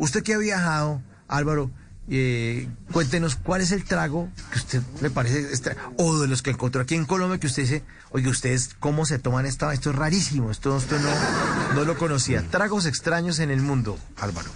Usted que ha viajado, Álvaro, eh, cuéntenos cuál es el trago que usted le parece extra, o de los que encontró aquí en Colombia que usted dice, oye, ustedes cómo se toman esta, esto es rarísimo, esto, esto no, no lo conocía. Tragos extraños en el mundo, Álvaro.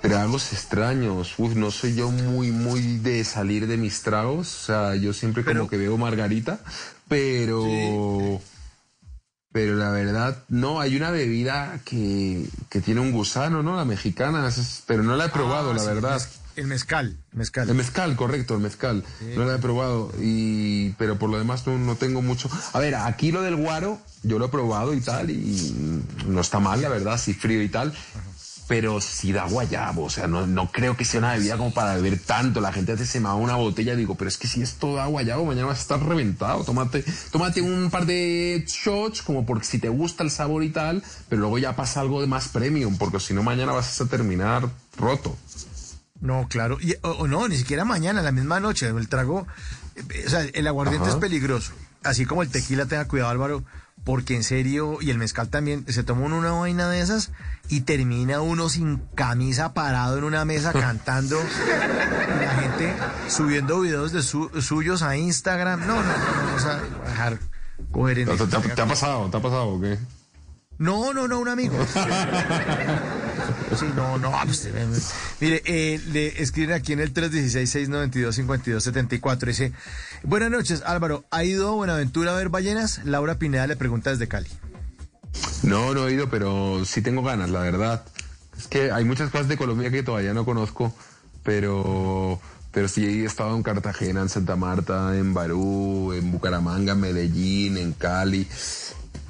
Tragos extraños. Uf, no soy yo muy, muy de salir de mis tragos. O sea, yo siempre como que veo margarita, pero... Pero la verdad, no, hay una bebida que, que tiene un gusano, ¿no? La mexicana, es- pero no la he probado, Ah, la sí, verdad. El mezcal, mezcal. El mezcal, correcto, el mezcal. No la he probado, y, pero por lo demás no, no tengo mucho. A ver, aquí lo del guaro, yo lo he probado y tal, y no está mal, la verdad, sí frío y tal. Pero sí da guayabo, o sea, no, no creo que sea una bebida como para beber tanto. La gente hace se me una botella y digo, pero es que si esto da guayabo, mañana vas a estar reventado. Tómate, tómate un par de shots, como porque si te gusta el sabor y tal, pero luego ya pasa algo de más premium, porque si no mañana vas a terminar roto. No, claro. Y, o, o no, ni siquiera mañana, la misma noche. El trago, eh, o sea, el aguardiente Ajá. es peligroso. Así como el tequila, tenga cuidado, Álvaro, porque en serio, y el mezcal también, se toma una vaina de esas y termina uno sin camisa parado en una mesa cantando. y la gente subiendo videos de su- suyos a Instagram. No, no, vamos a dejar coger en ¿Te, eso. te- te ha pasado? ¿Te ha pasado o qué? No, no, no, un amigo. Sí, no, no. pues, eh, mire, eh, le escriben aquí en el 316-692-5274. Dice, buenas noches, Álvaro. ¿Ha ido Buenaventura a ver ballenas? Laura Pineda le pregunta desde Cali. No, no he ido, pero sí tengo ganas, la verdad. Es que hay muchas cosas de Colombia que todavía no conozco, pero, pero sí he estado en Cartagena, en Santa Marta, en Barú, en Bucaramanga, en Medellín, en Cali,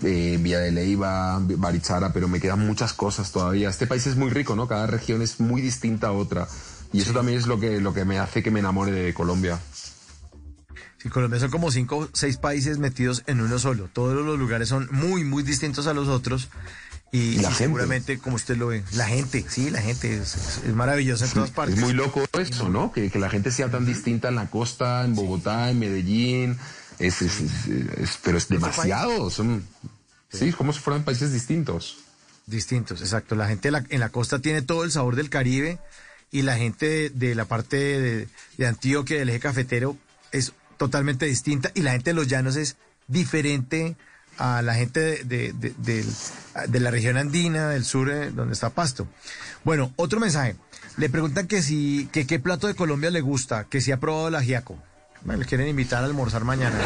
eh, Vía de Leyva, Barichara, pero me quedan muchas cosas todavía. Este país es muy rico, ¿no? Cada región es muy distinta a otra. Y eso también es lo que, lo que me hace que me enamore de Colombia. Sí, Colombia son como cinco o seis países metidos en uno solo. Todos los lugares son muy, muy distintos a los otros. Y, Y la y gente. seguramente, como usted lo ve, la gente, sí, la gente es, es- es maravillosa en todas partes. Es muy loco eso, ¿no? Que, que la gente sea tan distinta en la costa, en Bogotá, en Medellín. Es, es- es- es- pero es demasiado. Son, sí, como si fueran países distintos. Distintos, exacto. La gente en la costa tiene todo el sabor del Caribe y la gente de, de la parte de, de Antioquia, del eje cafetero, es totalmente distinta y la gente de los llanos es diferente a la gente de la región andina, del sur, eh, donde está Pasto. Bueno, otro mensaje. Le preguntan que si, que qué plato de Colombia le gusta, que si ha probado el ajiaco. Bueno, le quieren invitar a almorzar mañana.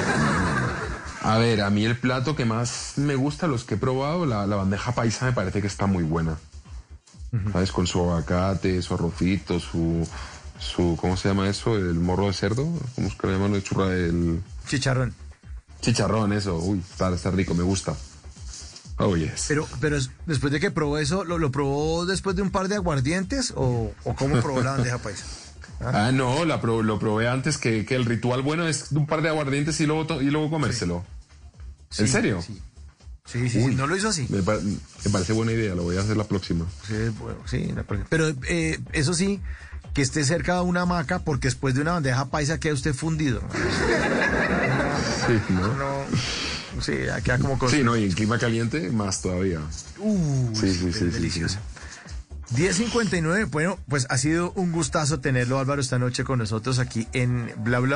A ver, a mí el plato que más me gusta, los que he probado, la, la bandeja paisa me parece que está muy buena. ¿Sabes? Con su aguacate, su arrocito, su, su, ¿cómo se llama eso? El morro de cerdo. ¿Cómo es que le llaman? El churra del Chicharrón. chicharrón, eso. Uy, está, está rico, me gusta. Oh, yes. Pero, pero es- después de que probó eso, ¿lo, lo probó después de un par de aguardientes o, o cómo probó la bandeja paisa? Ah, no, la pro- lo probé antes que, que el ritual bueno es un par de aguardientes y luego, y luego comérselo. ¿En Sí, serio? Sí, sí, sí, no lo hizo así. Me, pa- me parece buena idea, lo voy a hacer la próxima. Sí, bueno, sí, no, pero- pero eh, eso sí, que esté cerca de una hamaca, porque después de una bandeja paisa queda usted fundido. Sí, ¿no? No, sí, queda como con... Sí, no, y en clima caliente más todavía. Uh, Sí, sí, sí, sí, delicioso. 10.59, bueno, pues ha sido un gustazo tenerlo Álvaro esta noche con nosotros aquí en Bla Bla.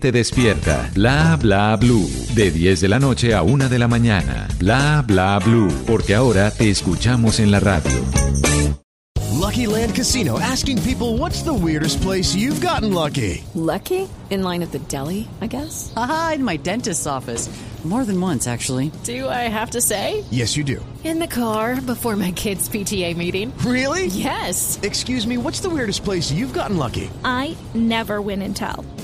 gente despierta. Bla bla blue, de 10 de la noche a 1 de la mañana. Bla bla blue, porque ahora te escuchamos en la radio. Lucky Land Casino asking people what's the weirdest place you've gotten lucky? Lucky? In line at the deli, I guess? Aha, in my dentist's office. More than once, actually. Do I have to say? Yes, you do. In the car before my kids' PTA meeting. Really? Yes. Excuse me, what's the weirdest place you've gotten lucky? I never win and tell.